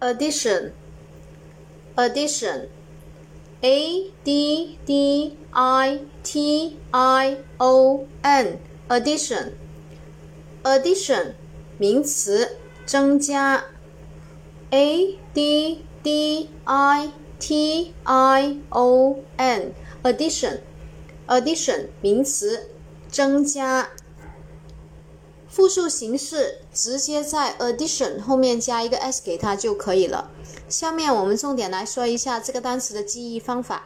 addition addition a d d i t i o n addition addition 名词增加 a d d i t i o n addition addition 名词增加。 复数形式直接在 addition 后面加一个 s 给它就可以了。下面我们重点来说一下这个单词的记忆方法。